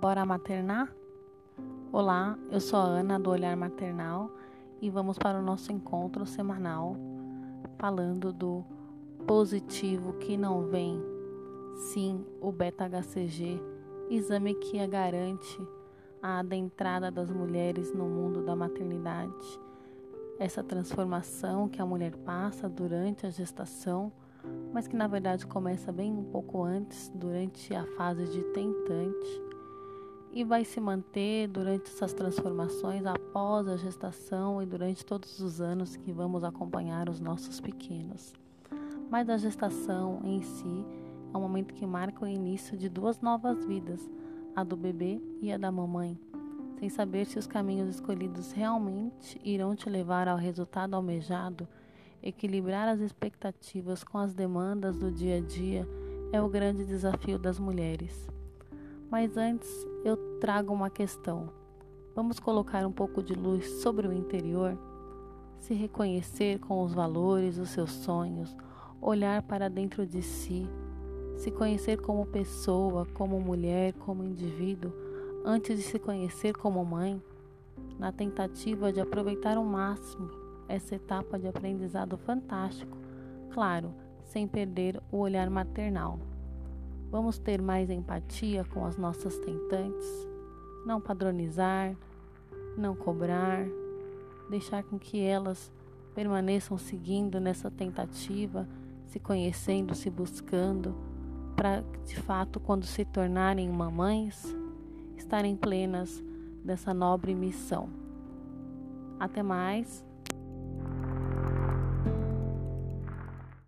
Bora maternar? Olá, eu sou a Ana do Olhar Maternal e vamos para o nosso encontro semanal falando do positivo que não vem. Sim, o beta-HCG, exame que garante a adentrada das mulheres no mundo da maternidade. Essa transformação que a mulher passa durante a gestação mas que na verdade começa bem um pouco antes, durante a fase de tentante, e vai se manter durante essas transformações após a gestação e durante todos os anos que vamos acompanhar os nossos pequenos. Mas a gestação em si é um momento que marca o início de duas novas vidas, a do bebê e a da mamãe, sem saber se os caminhos escolhidos realmente irão te levar ao resultado almejado Equilibrar as expectativas com as demandas do dia a dia é o grande desafio das mulheres. Mas antes, eu trago uma questão. Vamos colocar um pouco de luz sobre o interior? Se reconhecer com os valores, os seus sonhos, olhar para dentro de si, se conhecer como pessoa, como mulher, como indivíduo, antes de se conhecer como mãe, na tentativa de aproveitar o máximo essa etapa de aprendizado fantástico, claro, sem perder o olhar maternal. Vamos ter mais empatia com as nossas tentantes, não padronizar, não cobrar, deixar com que elas permaneçam seguindo nessa tentativa, se conhecendo, se buscando, para de fato, quando se tornarem mamães, estarem plenas dessa nobre missão. Até mais